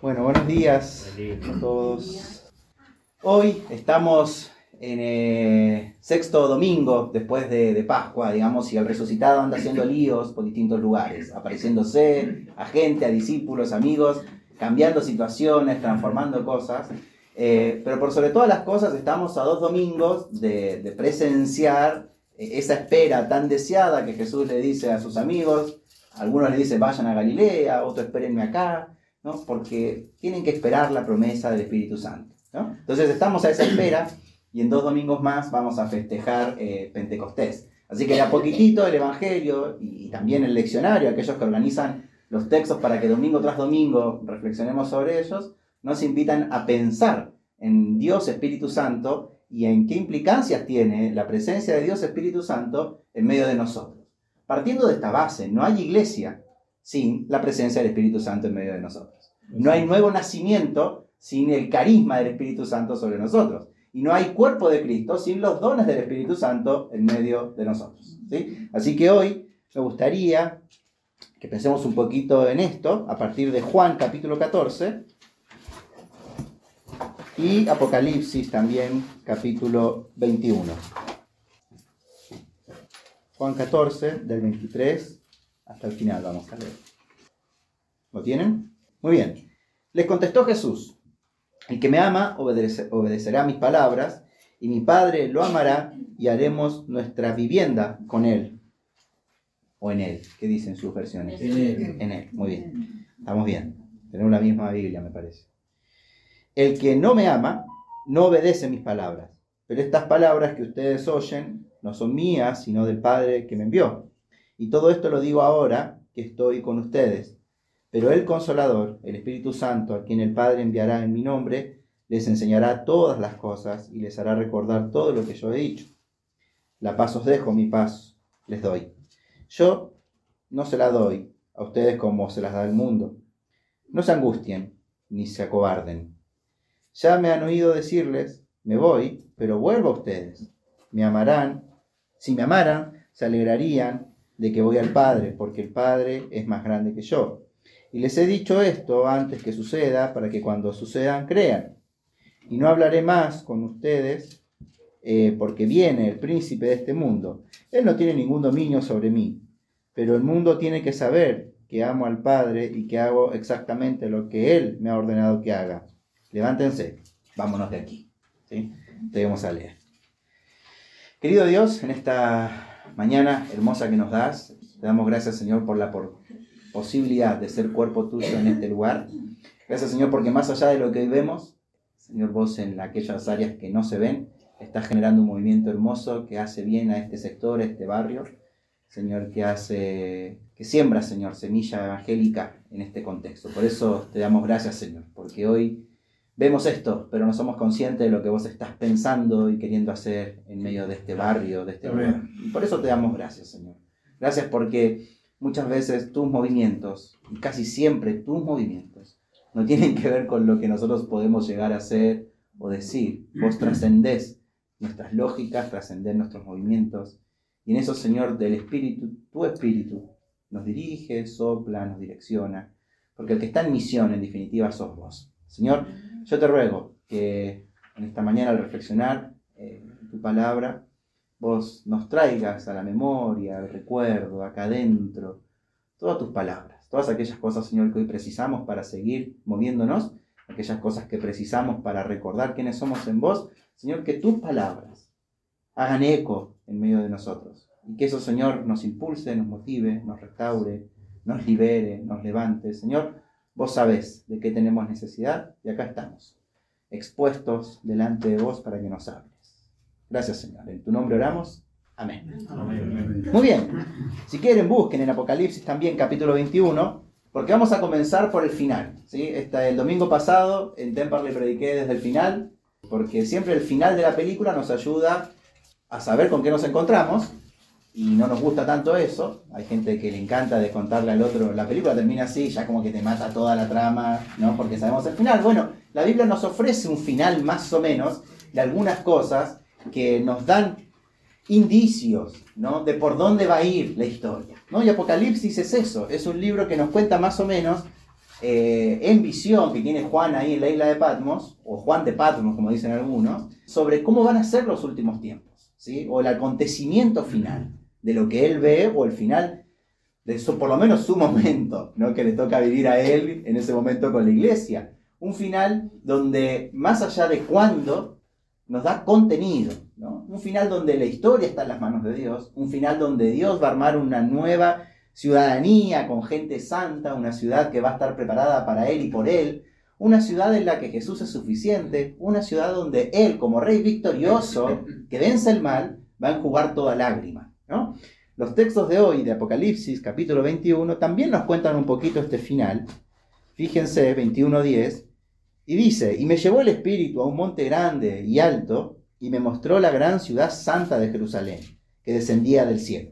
Bueno, buenos días a todos. Hoy estamos en el sexto domingo después de, Pascua, digamos, y el resucitado anda haciendo líos por distintos lugares, apareciéndose a gente, a discípulos, amigos, cambiando situaciones, transformando cosas. Eh, pero por sobre todas las cosas estamos a dos domingos de, presenciar eh, esa espera tan deseada que Jesús le dice a sus amigos. Algunos le dicen vayan a Galilea, otros espérenme acá porque tienen que esperar la promesa del Espíritu Santo. Entonces estamos a esa espera y en dos domingos más vamos a festejar eh, Pentecostés. Así que a poquitito el Evangelio y también el leccionario, aquellos que organizan los textos para que domingo tras domingo reflexionemos sobre ellos, nos invitan a pensar en Dios Espíritu Santo y en qué implicancias tiene la presencia de Dios Espíritu Santo en medio de nosotros. Partiendo de esta base, no hay iglesia sin la presencia del Espíritu Santo en medio de nosotros. No hay nuevo nacimiento sin el carisma del Espíritu Santo sobre nosotros. Y no hay cuerpo de Cristo sin los dones del Espíritu Santo en medio de nosotros. ¿sí? Así que hoy me gustaría que pensemos un poquito en esto a partir de Juan capítulo 14 y Apocalipsis también capítulo 21. Juan 14 del 23 hasta el final vamos a leer. ¿Lo tienen? Muy bien. Les contestó Jesús, el que me ama obedecerá mis palabras, y mi Padre lo amará y haremos nuestra vivienda con él. O en él, ¿qué dicen sus versiones? En él. En él, muy bien. Estamos bien. Tenemos la misma Biblia, me parece. El que no me ama, no obedece mis palabras. Pero estas palabras que ustedes oyen no son mías, sino del Padre que me envió. Y todo esto lo digo ahora que estoy con ustedes. Pero el consolador, el Espíritu Santo, a quien el Padre enviará en mi nombre, les enseñará todas las cosas y les hará recordar todo lo que yo he dicho. La paz os dejo, mi paz les doy. Yo no se la doy a ustedes como se las da el mundo. No se angustien ni se acobarden. Ya me han oído decirles, me voy, pero vuelvo a ustedes. Me amarán. Si me amaran, se alegrarían de que voy al Padre, porque el Padre es más grande que yo. Y les he dicho esto antes que suceda, para que cuando sucedan crean. Y no hablaré más con ustedes, eh, porque viene el príncipe de este mundo. Él no tiene ningún dominio sobre mí, pero el mundo tiene que saber que amo al Padre y que hago exactamente lo que Él me ha ordenado que haga. Levántense, vámonos de aquí. ¿sí? Debemos a leer. Querido Dios, en esta mañana hermosa que nos das. Te damos gracias, Señor, por la posibilidad de ser cuerpo tuyo en este lugar. Gracias, Señor, porque más allá de lo que hoy vemos, Señor, vos en aquellas áreas que no se ven, estás generando un movimiento hermoso que hace bien a este sector, a este barrio. Señor, que hace, que siembra, Señor, semilla evangélica en este contexto. Por eso te damos gracias, Señor, porque hoy vemos esto, pero no somos conscientes de lo que vos estás pensando y queriendo hacer en medio de este barrio, de este lugar. Y por eso te damos gracias, Señor. Gracias porque muchas veces tus movimientos, y casi siempre tus movimientos, no tienen que ver con lo que nosotros podemos llegar a hacer o decir. Vos trascendés nuestras lógicas, trascendés nuestros movimientos. Y en eso, Señor, del Espíritu, tu Espíritu, nos dirige, sopla, nos direcciona. Porque el que está en misión, en definitiva, sos vos. Señor, yo te ruego que en esta mañana al reflexionar eh, tu palabra, vos nos traigas a la memoria, al recuerdo, acá adentro, todas tus palabras, todas aquellas cosas, Señor, que hoy precisamos para seguir moviéndonos, aquellas cosas que precisamos para recordar quiénes somos en vos, Señor, que tus palabras hagan eco en medio de nosotros. Y que eso, Señor, nos impulse, nos motive, nos restaure, nos libere, nos levante. Señor, Vos sabés de qué tenemos necesidad y acá estamos, expuestos delante de vos para que nos hables. Gracias, Señor. En tu nombre oramos. Amén. Muy bien. Si quieren, busquen en Apocalipsis también capítulo 21, porque vamos a comenzar por el final. ¿sí? el domingo pasado en le prediqué desde el final, porque siempre el final de la película nos ayuda a saber con qué nos encontramos y no nos gusta tanto eso. Hay gente que le encanta de contarle al otro, la película termina así, ya como que te mata toda la trama, ¿no? Porque sabemos el final. Bueno, la Biblia nos ofrece un final más o menos de algunas cosas que nos dan indicios, ¿no? De por dónde va a ir la historia, ¿no? Y Apocalipsis es eso, es un libro que nos cuenta más o menos eh, en visión que tiene Juan ahí en la isla de Patmos, o Juan de Patmos, como dicen algunos, sobre cómo van a ser los últimos tiempos, ¿sí? o el acontecimiento final de lo que él ve, o el final de eso, por lo menos su momento, ¿no? que le toca vivir a él en ese momento con la iglesia. Un final donde, más allá de cuándo, nos da contenido. Un final donde la historia está en las manos de Dios. Un final donde Dios va a armar una nueva ciudadanía con gente santa, una ciudad que va a estar preparada para Él y por Él, una ciudad en la que Jesús es suficiente, una ciudad donde Él, como Rey victorioso, que vence el mal, va a enjugar toda lágrima. Los textos de hoy, de Apocalipsis, capítulo 21, también nos cuentan un poquito este final. Fíjense, 21.10, y dice, y me llevó el Espíritu a un monte grande y alto, y me mostró la gran ciudad santa de Jerusalén, que descendía del cielo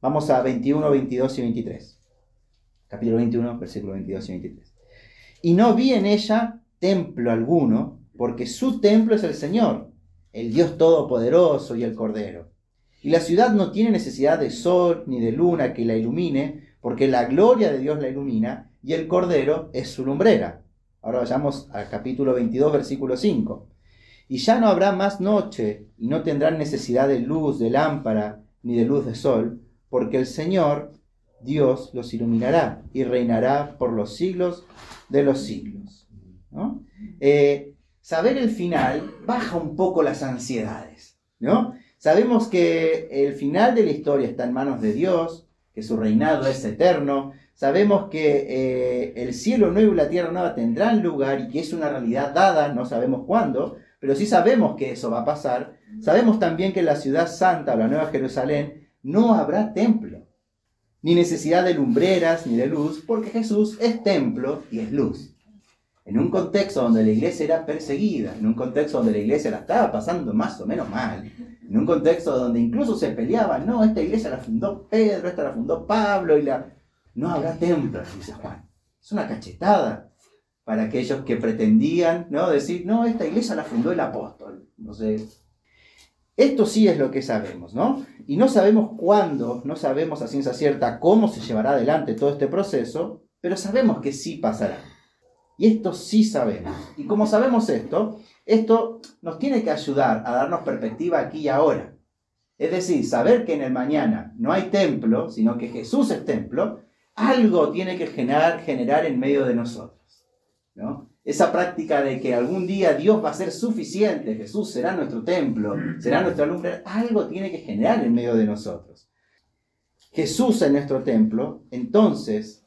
Vamos a 21, 22 y 23. Capítulo 21, versículo 22 y 23. Y no vi en ella templo alguno, porque su templo es el Señor, el Dios Todopoderoso y el Cordero. Y la ciudad no tiene necesidad de sol ni de luna que la ilumine, porque la gloria de Dios la ilumina y el Cordero es su lumbrera. Ahora vayamos al capítulo 22, versículo 5. Y ya no habrá más noche, y no tendrán necesidad de luz de lámpara ni de luz de sol, porque el Señor, Dios, los iluminará y reinará por los siglos de los siglos. Eh, saber el final baja un poco las ansiedades. ¿no? Sabemos que el final de la historia está en manos de Dios, que su reinado es eterno. Sabemos que eh, el cielo nuevo y la tierra nueva tendrán lugar y que es una realidad dada, no sabemos cuándo, pero sí sabemos que eso va a pasar. Sabemos también que la ciudad santa, la Nueva Jerusalén, no habrá templo, ni necesidad de lumbreras ni de luz, porque Jesús es templo y es luz. En un contexto donde la iglesia era perseguida, en un contexto donde la iglesia la estaba pasando más o menos mal, en un contexto donde incluso se peleaban, no, esta iglesia la fundó Pedro, esta la fundó Pablo, y la... No habrá templo, dice Juan. Es una cachetada para aquellos que pretendían, ¿no? Decir, no, esta iglesia la fundó el apóstol. No sé, esto sí es lo que sabemos, ¿no? Y no sabemos cuándo, no sabemos a ciencia cierta cómo se llevará adelante todo este proceso, pero sabemos que sí pasará. Y esto sí sabemos. Y como sabemos esto, esto nos tiene que ayudar a darnos perspectiva aquí y ahora. Es decir, saber que en el mañana no hay templo, sino que Jesús es templo, algo tiene que generar, generar en medio de nosotros. ¿no? esa práctica de que algún día Dios va a ser suficiente, Jesús será nuestro templo, será nuestra lumbre, algo tiene que generar en medio de nosotros. Jesús es nuestro templo, entonces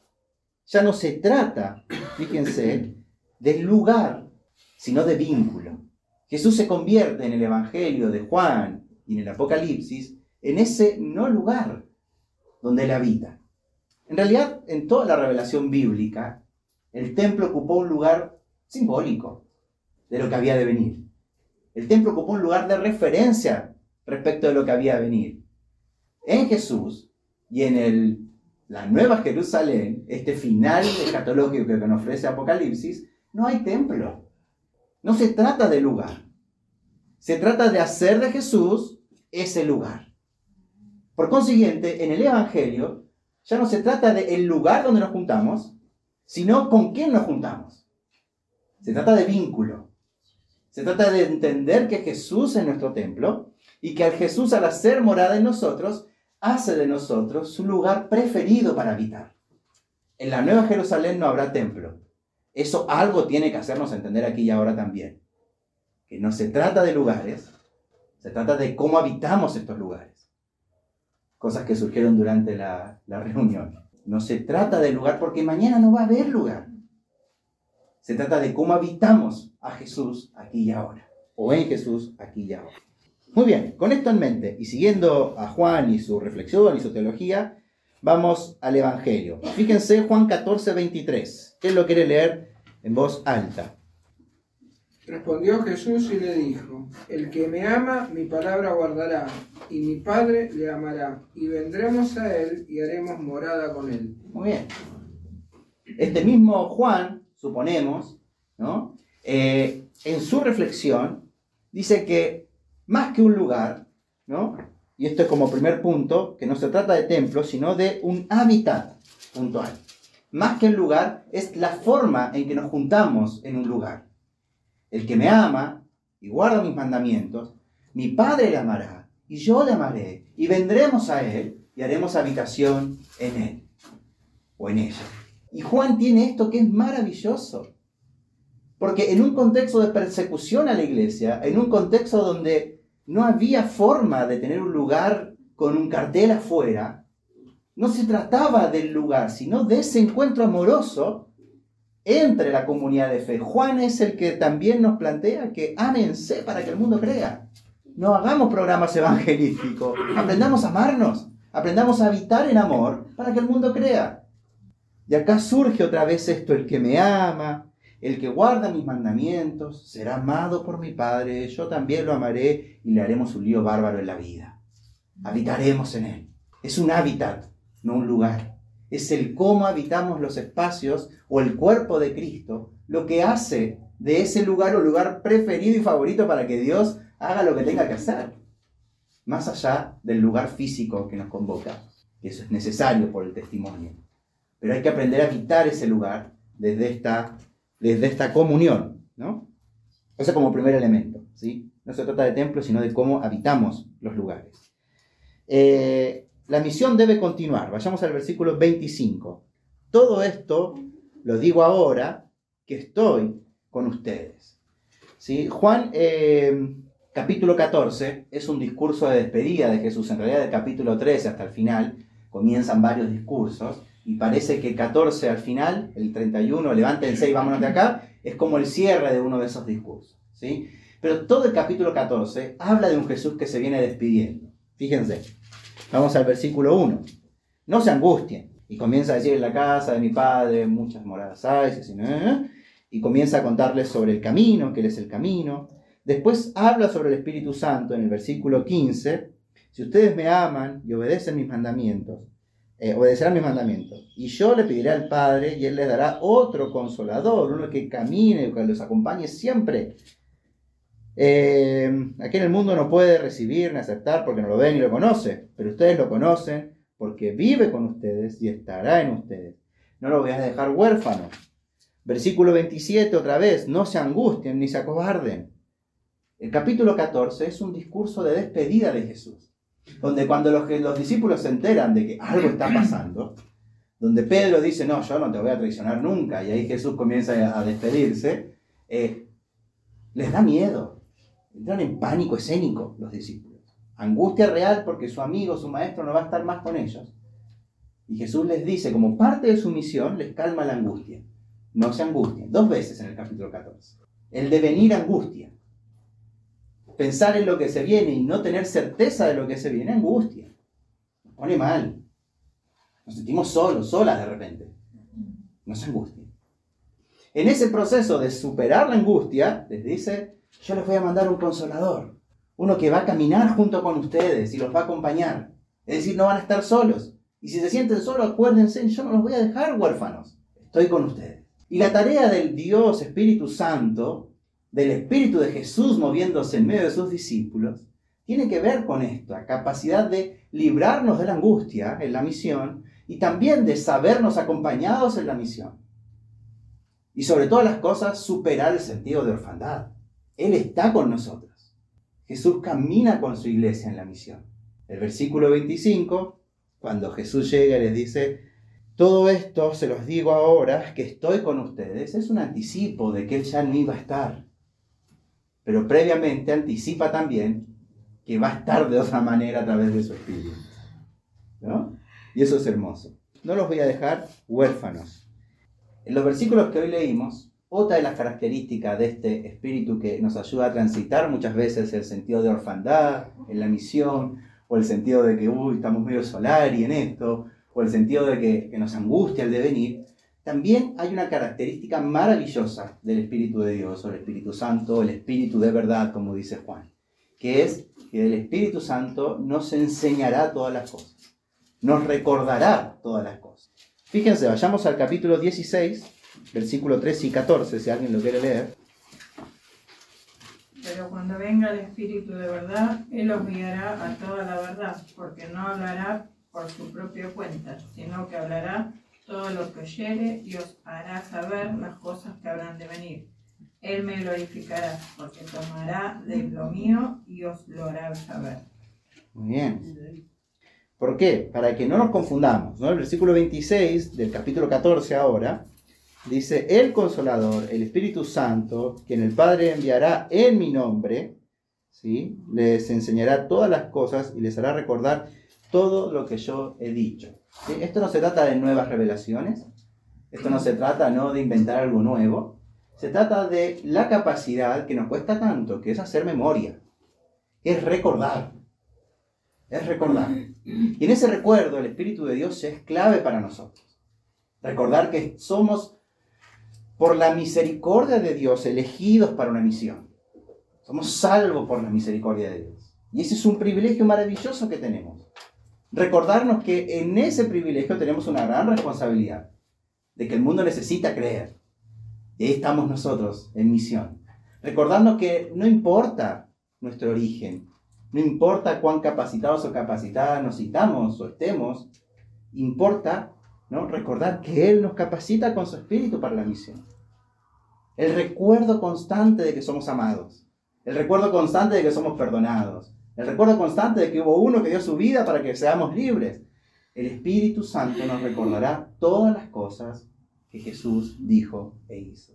ya no se trata, fíjense, del lugar, sino de vínculo. Jesús se convierte en el Evangelio de Juan y en el Apocalipsis en ese no lugar donde él habita. En realidad, en toda la revelación bíblica, el templo ocupó un lugar simbólico de lo que había de venir. El templo ocupó un lugar de referencia respecto de lo que había de venir. En Jesús y en el, la Nueva Jerusalén, este final escatológico que nos ofrece Apocalipsis, no hay templo. No se trata de lugar. Se trata de hacer de Jesús ese lugar. Por consiguiente, en el Evangelio ya no se trata del el lugar donde nos juntamos, sino con quién nos juntamos. Se trata de vínculo. Se trata de entender que Jesús es nuestro templo y que al Jesús al hacer morada en nosotros, hace de nosotros su lugar preferido para habitar. En la Nueva Jerusalén no habrá templo. Eso algo tiene que hacernos entender aquí y ahora también. Que no se trata de lugares, se trata de cómo habitamos estos lugares. Cosas que surgieron durante la, la reunión. No se trata de lugar porque mañana no va a haber lugar. Se trata de cómo habitamos a Jesús aquí y ahora, o en Jesús aquí y ahora. Muy bien, con esto en mente y siguiendo a Juan y su reflexión y su teología, vamos al Evangelio. Fíjense Juan 14, 23. Él lo quiere leer en voz alta. Respondió Jesús y le dijo, el que me ama, mi palabra guardará, y mi Padre le amará, y vendremos a él y haremos morada con él. Muy bien. Este mismo Juan suponemos, ¿no? Eh, en su reflexión, dice que más que un lugar, ¿no? y esto es como primer punto, que no se trata de templo, sino de un hábitat puntual. más que el lugar, es la forma en que nos juntamos en un lugar. El que me ama y guarda mis mandamientos, mi Padre le amará y yo le amaré y vendremos a él y haremos habitación en él o en ella. Y Juan tiene esto que es maravilloso. Porque en un contexto de persecución a la iglesia, en un contexto donde no había forma de tener un lugar con un cartel afuera, no se trataba del lugar, sino de ese encuentro amoroso entre la comunidad de fe. Juan es el que también nos plantea que ámense para que el mundo crea. No hagamos programas evangelísticos, aprendamos a amarnos, aprendamos a habitar en amor para que el mundo crea. Y acá surge otra vez esto, el que me ama, el que guarda mis mandamientos, será amado por mi Padre, yo también lo amaré y le haremos un lío bárbaro en la vida. Habitaremos en él. Es un hábitat, no un lugar. Es el cómo habitamos los espacios o el cuerpo de Cristo, lo que hace de ese lugar un lugar preferido y favorito para que Dios haga lo que tenga que hacer, más allá del lugar físico que nos convoca. Eso es necesario por el testimonio. Pero hay que aprender a habitar ese lugar desde esta, desde esta comunión, ¿no? Eso como primer elemento, ¿sí? No se trata de templo, sino de cómo habitamos los lugares. Eh, la misión debe continuar. Vayamos al versículo 25. Todo esto lo digo ahora que estoy con ustedes. Juan eh, capítulo 14 es un discurso de despedida de Jesús. En realidad, del capítulo 13 hasta el final comienzan varios discursos. Y parece que 14 al final, el 31, levántense y vámonos de acá, es como el cierre de uno de esos discursos. ¿sí? Pero todo el capítulo 14 habla de un Jesús que se viene despidiendo. Fíjense, vamos al versículo 1. No se angustien. Y comienza a decir en la casa de mi padre muchas moradas hay, y comienza a contarles sobre el camino, que él es el camino. Después habla sobre el Espíritu Santo en el versículo 15. Si ustedes me aman y obedecen mis mandamientos, eh, obedecerán mis mandamientos. Y yo le pediré al Padre y Él les dará otro consolador, uno que camine, que los acompañe siempre. Eh, aquí en el mundo no puede recibir ni aceptar porque no lo ve ni lo conoce, pero ustedes lo conocen porque vive con ustedes y estará en ustedes. No lo voy a dejar huérfano. Versículo 27 otra vez, no se angustien ni se acobarden. El capítulo 14 es un discurso de despedida de Jesús donde cuando los, los discípulos se enteran de que algo está pasando, donde Pedro dice, no, yo no te voy a traicionar nunca, y ahí Jesús comienza a despedirse, eh, les da miedo, entran en pánico escénico los discípulos. Angustia real porque su amigo, su maestro no va a estar más con ellos. Y Jesús les dice, como parte de su misión, les calma la angustia. No se angustien. Dos veces en el capítulo 14. El devenir angustia pensar en lo que se viene y no tener certeza de lo que se viene, angustia. Nos pone mal. Nos sentimos solos, solas de repente. No se angustia. En ese proceso de superar la angustia, les dice, yo les voy a mandar un consolador, uno que va a caminar junto con ustedes y los va a acompañar. Es decir, no van a estar solos. Y si se sienten solos, acuérdense, yo no los voy a dejar huérfanos. Estoy con ustedes. Y la tarea del Dios Espíritu Santo del Espíritu de Jesús moviéndose en medio de sus discípulos, tiene que ver con esto, la capacidad de librarnos de la angustia en la misión y también de sabernos acompañados en la misión. Y sobre todas las cosas, superar el sentido de orfandad. Él está con nosotros. Jesús camina con su iglesia en la misión. El versículo 25, cuando Jesús llega y les dice, todo esto se los digo ahora que estoy con ustedes, es un anticipo de que Él ya no iba a estar pero previamente anticipa también que va a estar de otra manera a través de su espíritu. ¿No? Y eso es hermoso. No los voy a dejar huérfanos. En los versículos que hoy leímos, otra de las características de este espíritu que nos ayuda a transitar muchas veces el sentido de orfandad en la misión, o el sentido de que, uy, estamos medio solari en esto, o el sentido de que, que nos angustia el devenir, también hay una característica maravillosa del Espíritu de Dios, o el Espíritu Santo, el Espíritu de verdad, como dice Juan, que es que el Espíritu Santo nos enseñará todas las cosas, nos recordará todas las cosas. Fíjense, vayamos al capítulo 16, versículo 13 y 14, si alguien lo quiere leer. Pero cuando venga el Espíritu de verdad, Él os guiará a toda la verdad, porque no hablará por su propia cuenta, sino que hablará todo lo que oyere y os hará saber las cosas que habrán de venir. Él me glorificará, porque tomará de lo mío y os lo hará saber. Muy bien. ¿Por qué? Para que no nos confundamos. ¿no? El versículo 26 del capítulo 14 ahora dice, el consolador, el Espíritu Santo, quien el Padre enviará en mi nombre, ¿sí? les enseñará todas las cosas y les hará recordar todo lo que yo he dicho. Esto no se trata de nuevas revelaciones, esto no se trata ¿no? de inventar algo nuevo, se trata de la capacidad que nos cuesta tanto, que es hacer memoria, es recordar, es recordar. Y en ese recuerdo el Espíritu de Dios es clave para nosotros. Recordar que somos, por la misericordia de Dios, elegidos para una misión. Somos salvos por la misericordia de Dios. Y ese es un privilegio maravilloso que tenemos. Recordarnos que en ese privilegio tenemos una gran responsabilidad, de que el mundo necesita creer. Y ahí estamos nosotros en misión. Recordarnos que no importa nuestro origen, no importa cuán capacitados o capacitadas nos citamos o estemos, importa ¿no? recordar que Él nos capacita con su espíritu para la misión. El recuerdo constante de que somos amados. El recuerdo constante de que somos perdonados. El recuerdo constante de que hubo uno que dio su vida para que seamos libres. El Espíritu Santo nos recordará todas las cosas que Jesús dijo e hizo.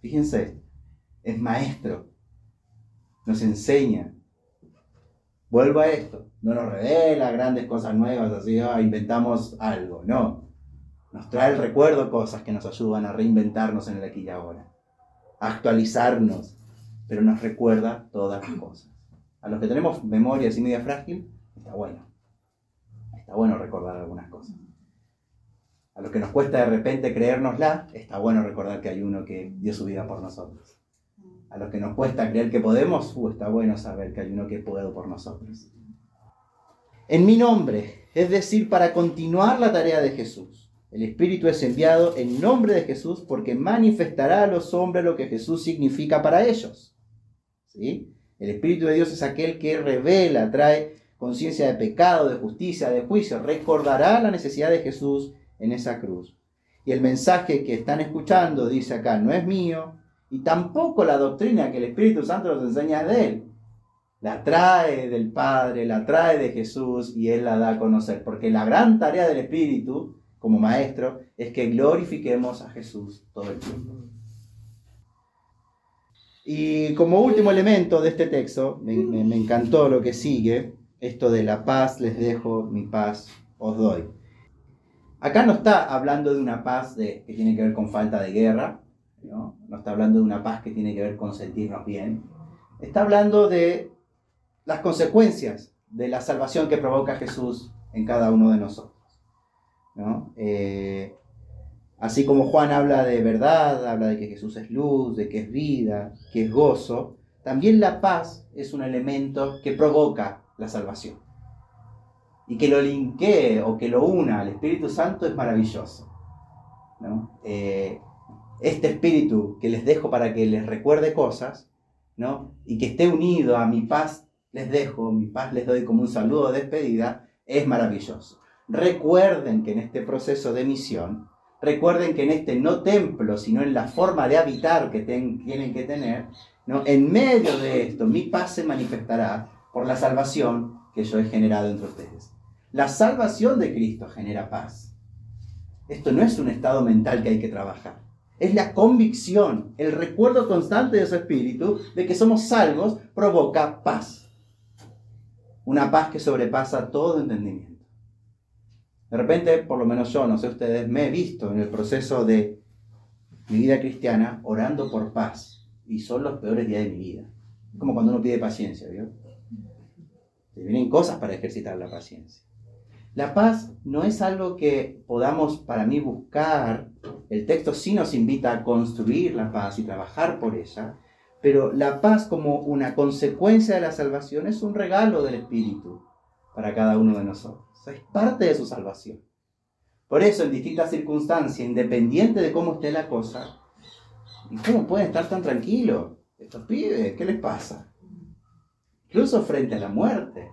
Fíjense, es maestro, nos enseña. Vuelvo a esto, no nos revela grandes cosas nuevas, así ah, inventamos algo, no. Nos trae el recuerdo cosas que nos ayudan a reinventarnos en el aquí y ahora, actualizarnos, pero nos recuerda todas las cosas. A los que tenemos memoria así media frágil, está bueno. Está bueno recordar algunas cosas a lo que nos cuesta de repente creérnosla, está bueno recordar que hay uno que dio su vida por nosotros. A los que nos cuesta creer que podemos, uh, está bueno saber que hay uno que puede por nosotros. En mi nombre, es decir, para continuar la tarea de Jesús. El Espíritu es enviado en nombre de Jesús porque manifestará a los hombres lo que Jesús significa para ellos. ¿Sí? El Espíritu de Dios es aquel que revela, trae conciencia de pecado, de justicia, de juicio, recordará la necesidad de Jesús en esa cruz. Y el mensaje que están escuchando, dice acá, no es mío, y tampoco la doctrina que el Espíritu Santo nos enseña de Él. La trae del Padre, la trae de Jesús y Él la da a conocer. Porque la gran tarea del Espíritu, como maestro, es que glorifiquemos a Jesús todo el tiempo. Y como último elemento de este texto, me, me encantó lo que sigue, esto de la paz les dejo, mi paz os doy. Acá no está hablando de una paz de, que tiene que ver con falta de guerra, ¿no? no está hablando de una paz que tiene que ver con sentirnos bien, está hablando de las consecuencias de la salvación que provoca Jesús en cada uno de nosotros. ¿no? Eh, así como Juan habla de verdad, habla de que Jesús es luz, de que es vida, que es gozo, también la paz es un elemento que provoca la salvación y que lo linkee o que lo una al Espíritu Santo es maravilloso. Eh, este espíritu que les dejo para que les recuerde cosas, ¿no? y que esté unido a mi paz les dejo, mi paz les doy como un saludo de despedida, es maravilloso. Recuerden que en este proceso de misión, recuerden que en este no templo, sino en la forma de habitar que tienen que tener, ¿no? en medio de esto mi paz se manifestará por la salvación que yo he generado entre ustedes. La salvación de Cristo genera paz. Esto no es un estado mental que hay que trabajar. Es la convicción, el recuerdo constante de su espíritu de que somos salvos provoca paz. Una paz que sobrepasa todo entendimiento. De repente, por lo menos yo, no sé ustedes, me he visto en el proceso de mi vida cristiana orando por paz. Y son los peores días de mi vida. Es como cuando uno pide paciencia, ¿vio? Te vienen cosas para ejercitar la paciencia. La paz no es algo que podamos para mí buscar. El texto sí nos invita a construir la paz y trabajar por ella, pero la paz como una consecuencia de la salvación es un regalo del Espíritu para cada uno de nosotros. Es parte de su salvación. Por eso, en distintas circunstancias, independiente de cómo esté la cosa, ¿y cómo pueden estar tan tranquilos? Estos pibes, ¿qué les pasa? Incluso frente a la muerte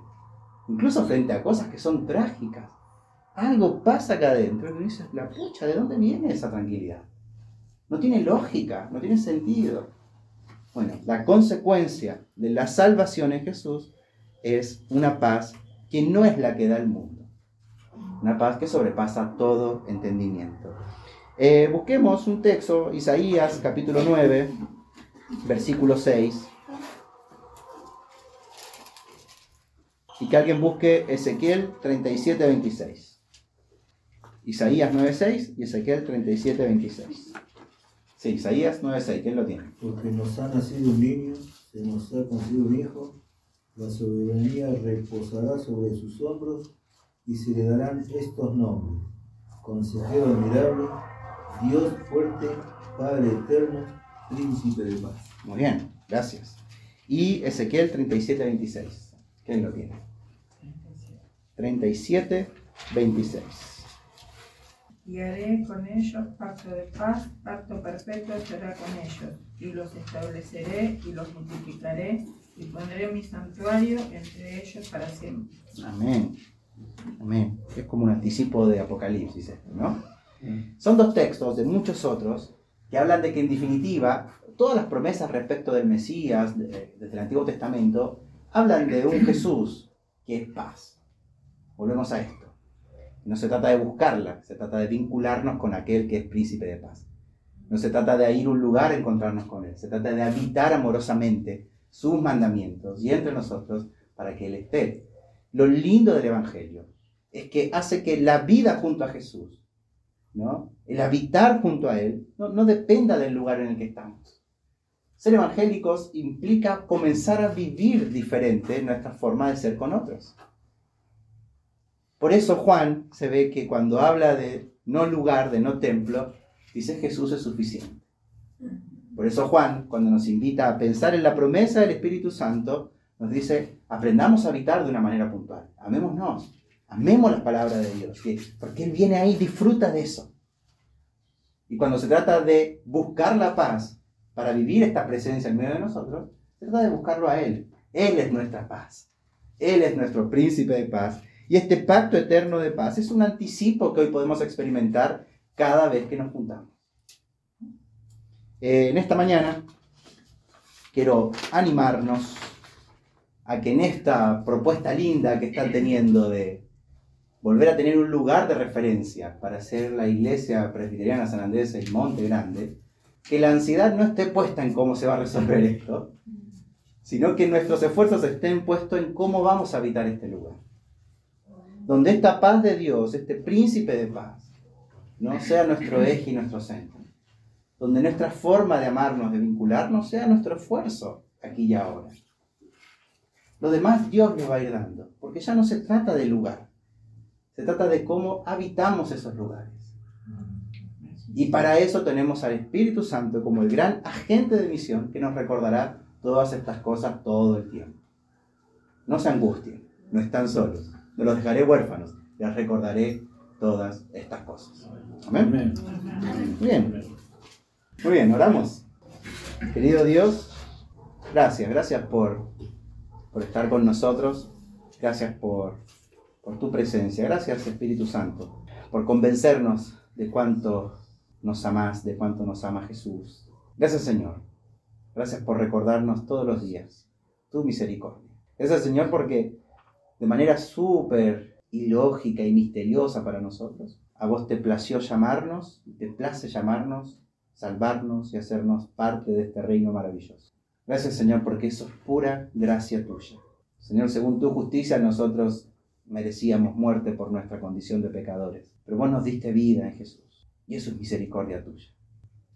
incluso frente a cosas que son trágicas. Algo pasa acá adentro que dices, la pucha, ¿de dónde viene esa tranquilidad? No tiene lógica, no tiene sentido. Bueno, la consecuencia de la salvación en Jesús es una paz que no es la que da el mundo. Una paz que sobrepasa todo entendimiento. Eh, busquemos un texto, Isaías capítulo 9, versículo 6. Y que alguien busque Ezequiel 37, 26. Isaías 9.6 y Ezequiel 37.26. Sí, Isaías 9.6, ¿quién lo tiene? Porque nos ha nacido un niño, se nos ha conocido un hijo, la soberanía reposará sobre sus hombros y se le darán estos nombres. Consejero admirable, Dios fuerte, Padre eterno, príncipe de paz. Muy bien, gracias. Y Ezequiel 37.26, ¿quién lo tiene? 37.26 y haré con ellos pacto de paz, pacto perfecto será con ellos, y los estableceré y los multiplicaré, y pondré mi santuario entre ellos para siempre. Amén. Amén. Es como un anticipo de Apocalipsis esto, ¿no? Son dos textos de muchos otros que hablan de que en definitiva todas las promesas respecto del Mesías desde el Antiguo Testamento hablan de un Jesús que es paz. Volvemos a esto. No se trata de buscarla, se trata de vincularnos con aquel que es príncipe de paz. No se trata de ir a un lugar a encontrarnos con Él, se trata de habitar amorosamente sus mandamientos y entre nosotros para que Él esté. Lo lindo del Evangelio es que hace que la vida junto a Jesús, ¿no? el habitar junto a Él, no, no dependa del lugar en el que estamos. Ser evangélicos implica comenzar a vivir diferente nuestra forma de ser con otros. Por eso Juan se ve que cuando habla de no lugar, de no templo, dice Jesús es suficiente. Por eso Juan, cuando nos invita a pensar en la promesa del Espíritu Santo, nos dice, aprendamos a habitar de una manera puntual. Amémonos, amemos las palabras de Dios, porque Él viene ahí, disfruta de eso. Y cuando se trata de buscar la paz para vivir esta presencia en medio de nosotros, se trata de buscarlo a Él. Él es nuestra paz. Él es nuestro príncipe de paz y este pacto eterno de paz es un anticipo que hoy podemos experimentar cada vez que nos juntamos. Eh, en esta mañana quiero animarnos a que en esta propuesta linda que están teniendo de volver a tener un lugar de referencia para ser la iglesia presbiteriana San Andrés el Monte Grande, que la ansiedad no esté puesta en cómo se va a resolver esto, sino que nuestros esfuerzos estén puestos en cómo vamos a habitar este lugar donde esta paz de Dios, este príncipe de paz, no sea nuestro eje y nuestro centro, donde nuestra forma de amarnos, de vincularnos, sea nuestro esfuerzo aquí y ahora. Lo demás Dios nos va a ir dando, porque ya no se trata del lugar, se trata de cómo habitamos esos lugares. Y para eso tenemos al Espíritu Santo como el gran agente de misión que nos recordará todas estas cosas todo el tiempo. No se angustien, no están solos no los dejaré huérfanos, les recordaré todas estas cosas. Amén. Bien. Muy bien, oramos. Querido Dios, gracias, gracias por, por estar con nosotros. Gracias por, por tu presencia. Gracias Espíritu Santo por convencernos de cuánto nos amas, de cuánto nos ama Jesús. Gracias Señor. Gracias por recordarnos todos los días tu misericordia. Gracias Señor porque de manera súper ilógica y misteriosa para nosotros. A vos te plació llamarnos, te place llamarnos, salvarnos y hacernos parte de este reino maravilloso. Gracias Señor porque eso es pura gracia tuya. Señor, según tu justicia nosotros merecíamos muerte por nuestra condición de pecadores, pero vos nos diste vida en Jesús y eso es misericordia tuya.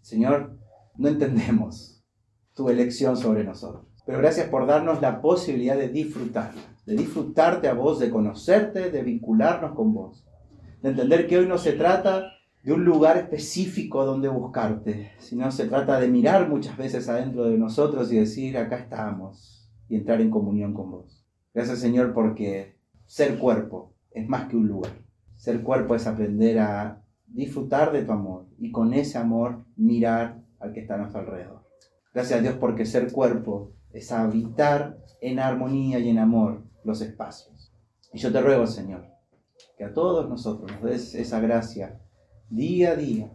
Señor, no entendemos tu elección sobre nosotros, pero gracias por darnos la posibilidad de disfrutarla de disfrutarte a vos, de conocerte, de vincularnos con vos. De entender que hoy no se trata de un lugar específico donde buscarte, sino se trata de mirar muchas veces adentro de nosotros y decir, acá estamos, y entrar en comunión con vos. Gracias Señor porque ser cuerpo es más que un lugar. Ser cuerpo es aprender a disfrutar de tu amor y con ese amor mirar al que está a nuestro alrededor. Gracias a Dios porque ser cuerpo es habitar en armonía y en amor los espacios. Y yo te ruego, Señor, que a todos nosotros nos des esa gracia día a día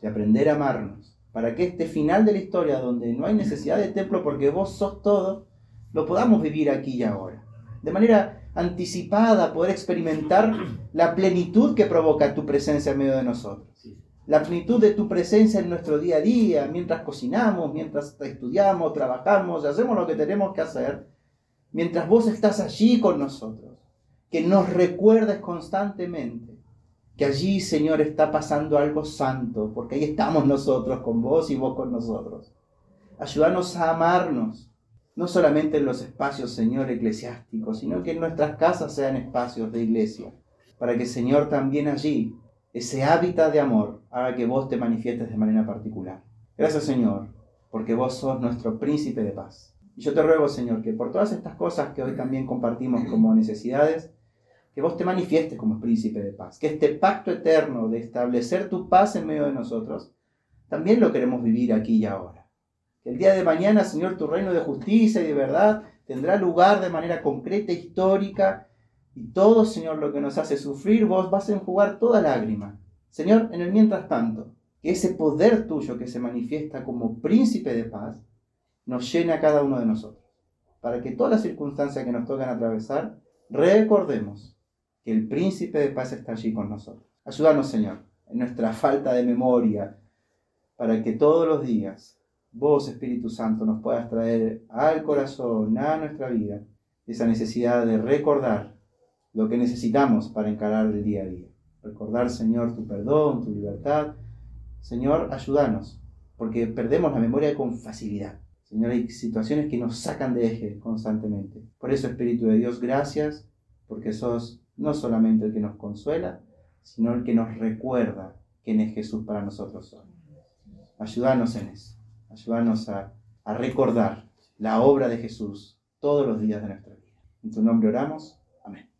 de aprender a amarnos, para que este final de la historia, donde no hay necesidad de templo porque vos sos todo, lo podamos vivir aquí y ahora. De manera anticipada, poder experimentar la plenitud que provoca tu presencia en medio de nosotros. La plenitud de tu presencia en nuestro día a día, mientras cocinamos, mientras estudiamos, trabajamos, hacemos lo que tenemos que hacer, mientras vos estás allí con nosotros. Que nos recuerdes constantemente que allí, Señor, está pasando algo santo, porque ahí estamos nosotros con vos y vos con nosotros. Ayúdanos a amarnos, no solamente en los espacios, Señor, eclesiásticos, sino que en nuestras casas sean espacios de iglesia, para que, Señor, también allí, ese hábitat de amor, haga que vos te manifiestes de manera particular. Gracias, Señor, porque vos sos nuestro príncipe de paz. Y yo te ruego, Señor, que por todas estas cosas que hoy también compartimos como necesidades, que vos te manifiestes como príncipe de paz, que este pacto eterno de establecer tu paz en medio de nosotros, también lo queremos vivir aquí y ahora. Que el día de mañana, Señor, tu reino de justicia y de verdad tendrá lugar de manera concreta, histórica, y todo, Señor, lo que nos hace sufrir, vos vas a enjugar toda lágrima. Señor, en el mientras tanto, que ese poder tuyo que se manifiesta como príncipe de paz, nos llene a cada uno de nosotros, para que todas las circunstancias que nos tocan atravesar, recordemos que el príncipe de paz está allí con nosotros. Ayúdanos, Señor, en nuestra falta de memoria, para que todos los días vos, Espíritu Santo, nos puedas traer al corazón, a nuestra vida, esa necesidad de recordar lo que necesitamos para encarar el día a día. Recordar, Señor, tu perdón, tu libertad. Señor, ayúdanos, porque perdemos la memoria con facilidad. Señor, hay situaciones que nos sacan de eje constantemente. Por eso, Espíritu de Dios, gracias, porque sos no solamente el que nos consuela, sino el que nos recuerda quién es Jesús para nosotros hoy. Ayúdanos en eso, ayúdanos a, a recordar la obra de Jesús todos los días de nuestra vida. En tu nombre oramos. Amén.